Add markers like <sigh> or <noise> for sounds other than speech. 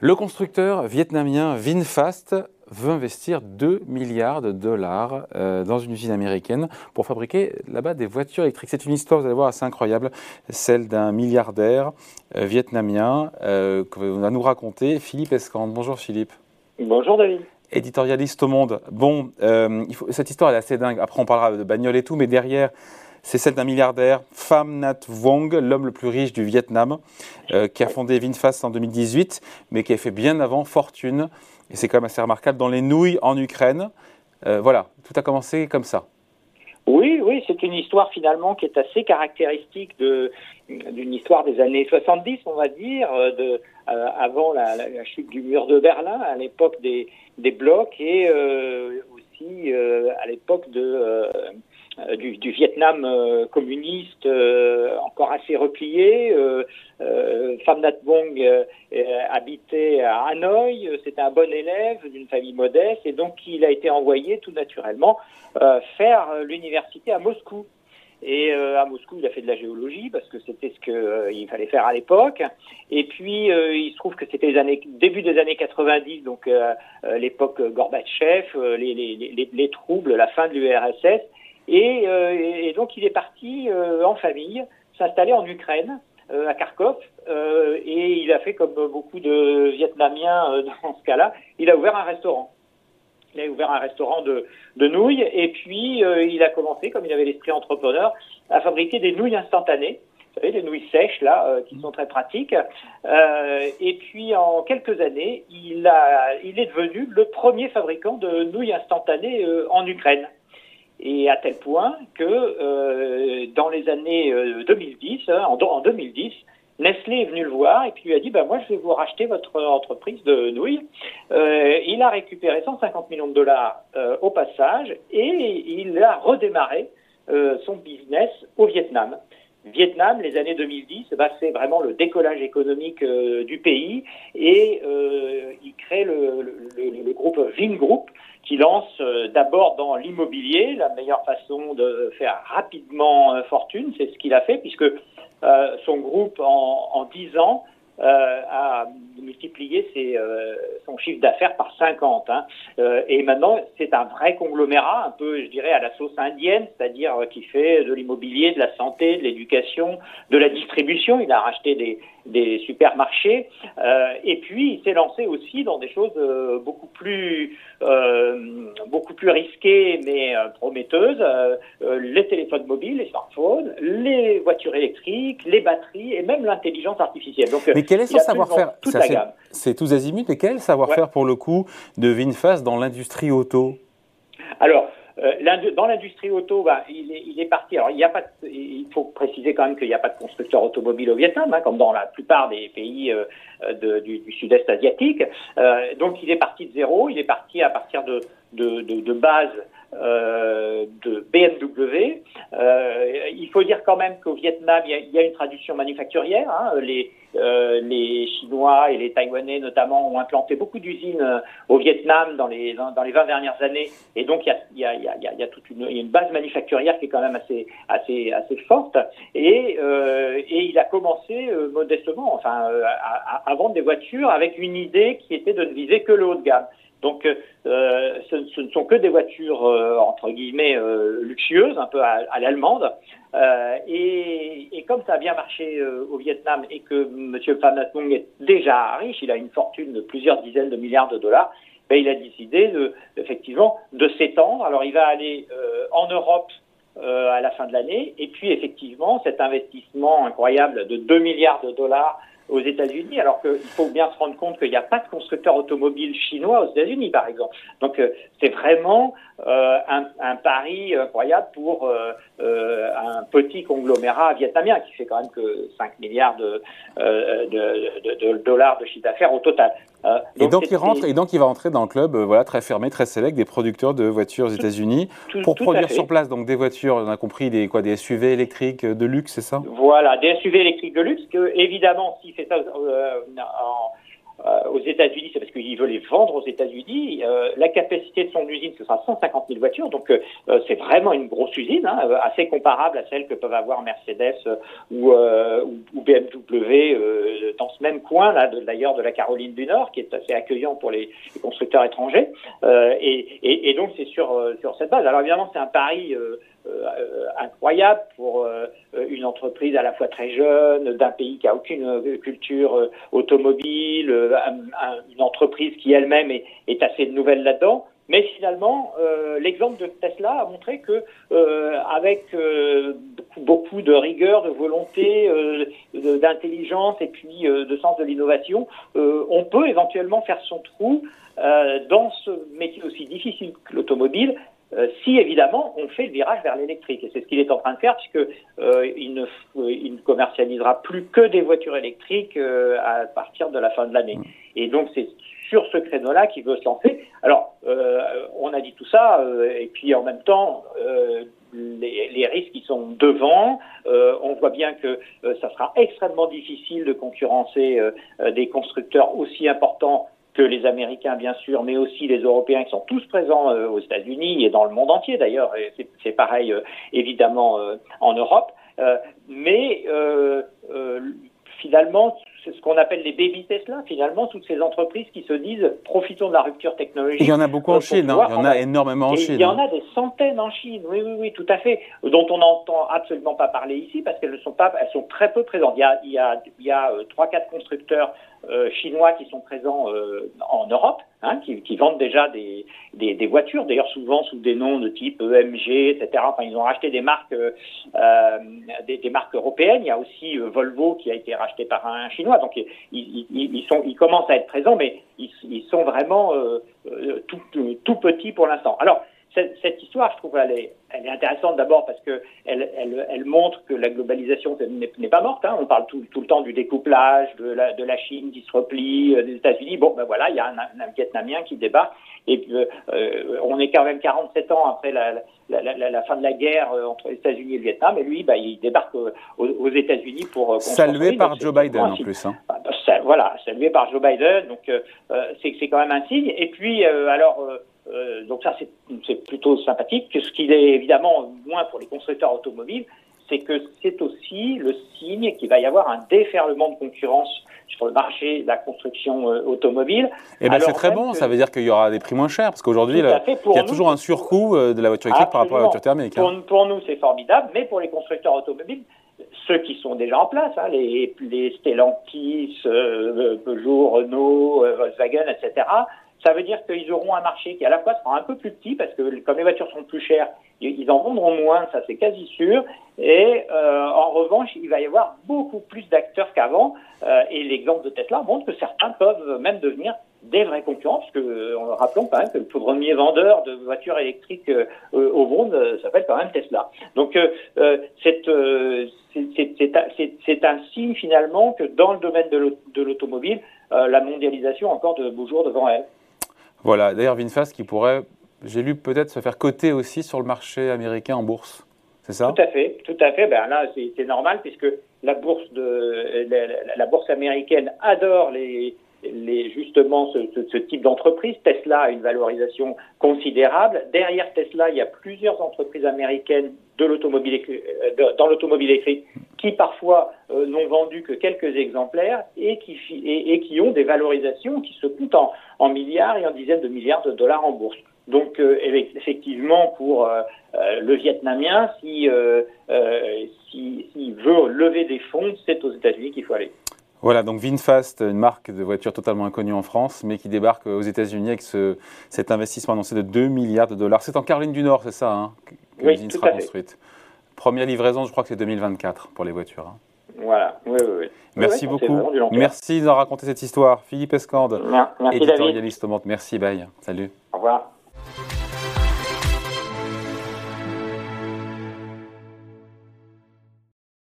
Le constructeur vietnamien VinFast veut investir 2 milliards de dollars euh, dans une usine américaine pour fabriquer là-bas des voitures électriques. C'est une histoire, vous allez voir, assez incroyable, celle d'un milliardaire euh, vietnamien euh, que va nous raconter Philippe Escande. Bonjour Philippe. Bonjour David. Éditorialiste au Monde. Bon, il faut, cette histoire est assez dingue. Après, on parlera de bagnole et tout, mais derrière, c'est celle d'un milliardaire, Pham Nhat Vuong, l'homme le plus riche du Vietnam, euh, qui a fondé VinFast en 2018, mais qui a fait bien avant fortune, et c'est quand même assez remarquable, dans les nouilles en Ukraine. Euh, voilà, tout a commencé comme ça. Oui, oui, c'est une histoire finalement qui est assez caractéristique d'une histoire des années 70, on va dire, euh, avant la, chute du mur de Berlin, à l'époque des, blocs et aussi à l'époque de du, du, Vietnam euh, communiste euh, encore assez replié. Pham Nhat Vong habitait à Hanoï, c'était un bon élève d'une famille modeste et donc il a été envoyé tout naturellement faire l'université à Moscou. Et à Moscou, il a fait de la géologie parce que c'était ce qu'il fallait faire à l'époque. Et puis, il se trouve que c'était les années début des années 90, donc l'époque Gorbatchev, les, les, les, troubles, la fin de l'URSS. Euh, et, donc il est parti euh, en famille s'installer en Ukraine, euh, à Kharkov, et il a fait comme beaucoup de Vietnamiens <laughs> dans ce cas-là, il a ouvert un restaurant. Il a ouvert un restaurant de, de nouilles et puis il a commencé, comme il avait l'esprit entrepreneur, à fabriquer des nouilles instantanées. Vous savez, des nouilles sèches là, qui sont très pratiques. et puis en quelques années, il, a, il est devenu le premier fabricant de nouilles instantanées en Ukraine. Et à tel point que euh, dans les années 2010, euh, hein, en, en 2010, Nestlé est venu le voir et puis lui a dit bah, Moi, je vais vous racheter votre entreprise de nouilles. Euh, il a récupéré 150 millions de dollars euh, au passage et il a redémarré euh, son business au Vietnam. Vietnam, les années 2010, bah, c'est vraiment le décollage économique euh, du pays et il crée le, le, le, groupe Vingroup euh, d'abord dans l'immobilier, la meilleure façon de faire rapidement euh, fortune, c'est ce qu'il a fait, puisque euh, son groupe en, en 10 ans euh, a multiplié ses, euh, son chiffre d'affaires par 50. Hein. Euh, et maintenant, c'est un vrai conglomérat, un peu, je dirais, à la sauce indienne, c'est-à-dire qui fait de l'immobilier, de la santé, de l'éducation, de la distribution. Il a racheté des, des supermarchés. et puis, il s'est lancé aussi dans des choses beaucoup plus beaucoup plus risquées, mais prometteuses. les téléphones mobiles, les smartphones, les voitures électriques, les batteries et même l'intelligence artificielle. Donc, quel est son savoir-faire? C'est tous azimuts, mais quel savoir-faire pour le coup de Vinfast dans l'industrie auto? Alors, euh, dans l'industrie auto, bah, il, est, il, est, parti. Alors, il, y a pas il faut préciser quand même qu'il n'y a pas de constructeur automobile au Vietnam, hein, comme dans la plupart des pays euh, de, du, du sud-est asiatique. Euh, donc, il est parti de zéro. Il est parti à partir de, de, de, de base euh, de BMW. Euh, il faut dire quand même qu'au Vietnam, il y, a, il y, a, une tradition manufacturière. Hein. Les, euh, les Chinois et les Taïwanais notamment ont implanté beaucoup d'usines euh, au Vietnam dans les, dans, les 20 dernières années. Et donc, il y a, il y a, il y a, toute une, une, base manufacturière qui est quand même assez, assez, assez forte. Et, euh, et il a commencé modestement, enfin, à, à vendre des voitures avec une idée qui était de ne viser que le haut de gamme. Donc, euh, ce, ne sont que des voitures euh, entre guillemets euh, luxueuses, un peu à, l'allemande. Et, comme ça a bien marché au Vietnam et que M. Pham Nhat Vuong est déjà riche, il a une fortune de plusieurs dizaines de milliards de dollars. Ben, il a décidé effectivement de s'étendre. Alors, il va aller en Europe à la fin de l'année. Et puis, effectivement, cet investissement incroyable de 2 milliards de dollars aux États-Unis, alors qu'il faut bien se rendre compte qu'il n'y a pas de constructeur automobile chinois aux États-Unis, par exemple. Donc euh, c'est vraiment euh, un, pari incroyable pour euh, un petit conglomérat vietnamien qui fait quand même que 5 milliards de dollars de chiffre d'affaires au total. Donc et donc il rentre et donc il va entrer dans le club voilà très fermé, très sélect des producteurs de voitures aux États-Unis pour produire sur place. Donc des voitures, on a compris des quoi des SUV électriques de luxe, c'est ça? Voilà, des SUV électriques de luxe que évidemment s'il fait ça en aux États-Unis, c'est parce qu'il veut les vendre aux États-Unis. la capacité de son usine, ce sera 150 000 voitures, donc c'est vraiment une grosse usine, hein, assez comparable à celle que peuvent avoir Mercedes ou, ou, BMW dans ce même coin là, d'ailleurs de la Caroline du Nord, qui est assez accueillant pour les, constructeurs étrangers. Et, et, et, donc c'est sur sur cette base. Alors évidemment, c'est un pari euh, incroyable pour euh, une entreprise à la fois très jeune, d'un pays qui a aucune culture euh, automobile, une entreprise qui elle-même est, assez nouvelle là-dedans. Mais finalement, l'exemple de Tesla a montré que, avec beaucoup, de rigueur, de volonté, d'intelligence et puis de sens de l'innovation, on peut éventuellement faire son trou dans ce métier aussi difficile que l'automobile euh, si évidemment on fait le virage vers l'électrique. Et c'est ce qu'il est en train de faire puisque euh, il, ne, il ne commercialisera plus que des voitures électriques euh, à partir de la fin de l'année. Mm. Et donc c'est sur ce créneau-là qu'il veut se lancer. Alors on a dit tout ça et puis en même temps les, les, risques qui sont devant. on voit bien que ça sera extrêmement difficile de concurrencer des constructeurs aussi importants que les Américains, bien sûr, mais aussi les Européens qui sont tous présents euh, aux États-Unis et dans le monde entier d'ailleurs. C'est pareil euh, évidemment euh, en Europe. mais finalement, c'est ce qu'on appelle les baby Tesla, finalement, toutes ces entreprises qui se disent profitons de la rupture technologique. Il y en a beaucoup en Chine, hein. il y en a énormément en Chine. Il y en a des centaines en Chine, oui, oui, oui, tout à fait, dont on n'entend absolument pas parler ici parce qu'elles ne sont pas, elles sont très peu présentes. Il y a, il y a, il y a trois, quatre constructeurs chinois qui sont présents euh, en Europe, hein, qui, vendent déjà des, des, voitures, d'ailleurs souvent sous des noms de type EMG, etc. Enfin, ils ont racheté des marques, euh, des, marques européennes. Il y a aussi Volvo qui a été racheté par un chinois. Donc ils, ils, ils, sont, ils commencent à être présents, mais ils, sont vraiment tout, tout petits pour l'instant. Alors cette, histoire, je trouve, elle est, elle est intéressante d'abord parce que elle, elle, elle, montre que la globalisation n'est pas morte. Hein. On parle tout, tout, le temps du découplage, de la, de la Chine qui se replie, euh, des États-Unis. Bon, ben voilà, il y a un, un, Vietnamien qui débat. Et puis, euh, on est quand même 47 ans après la, la, la, la fin de la guerre euh, entre les États-Unis et le Vietnam. Et lui, bah, il débarque aux, aux États-Unis pour. Salué par Joe Biden en plus. Hein. Ah, bah, voilà, salué par Joe Biden. Donc, c'est quand même un signe. Et puis, alors euh, donc ça, c'est plutôt sympathique. Ce qu'il est évidemment moins pour les constructeurs automobiles, c'est que c'est aussi le signe qu'il va y avoir un déferlement de concurrence sur le marché de la construction euh, automobile. Et eh ben c'est très bon, ça veut dire qu'il y aura des prix moins chers, parce qu'aujourd'hui, il y a toujours un surcoût euh, de la voiture électrique par rapport à la voiture thermique. Hein. Pour, nous, c'est formidable, mais pour les constructeurs automobiles, ceux qui sont déjà en place, hein, les, les Stellantis, Peugeot, Renault, Volkswagen, etc., ça veut dire qu'ils auront un marché qui à la fois sera un peu plus petit parce que comme les voitures sont plus chères, ils en vendront moins, ça c'est quasi sûr. Et euh, en revanche, il va y avoir beaucoup plus d'acteurs qu'avant. Euh, et l'exemple de Tesla montre que certains peuvent même devenir des vrais concurrents, parce que euh, rappelons quand même que le premier vendeur de voitures électriques au monde s'appelle quand même Tesla. Donc c'est un signe finalement que dans le domaine de l'automobile, la mondialisation a encore de beaux jours devant elle. Voilà, d'ailleurs VinFast qui pourrait, j'ai lu peut-être se faire coter aussi sur le marché américain en bourse. C'est ça? Tout à fait, tout à fait. Ben là, c'est normal puisque la bourse de la, bourse américaine adore les, justement ce, ce, type d'entreprise. Tesla a une valorisation considérable. Derrière Tesla, il y a plusieurs entreprises américaines de l'automobile euh, dans l'automobile électrique qui parfois euh, n'ont vendu que quelques exemplaires et qui, et, qui ont des valorisations qui se coûtent en, en, milliards et en dizaines de milliards de dollars en bourse. Donc euh, effectivement, pour le Vietnamien, si s'il si, veut lever des fonds, c'est aux États-Unis qu'il faut aller. Voilà, donc VinFast, une marque de voiture totalement inconnue en France, mais qui débarque aux États-Unis avec ce, cet investissement annoncé de 2 milliards de dollars. C'est en Caroline du Nord, c'est ça hein, que l'usine sera construite. Première livraison, je crois que c'est 2024 pour les voitures. Hein. Voilà, oui, oui, oui. Merci beaucoup. Merci d'en raconter cette histoire. Philippe Escande, éditorialiste au Monde. Merci, bye. Salut. Au revoir.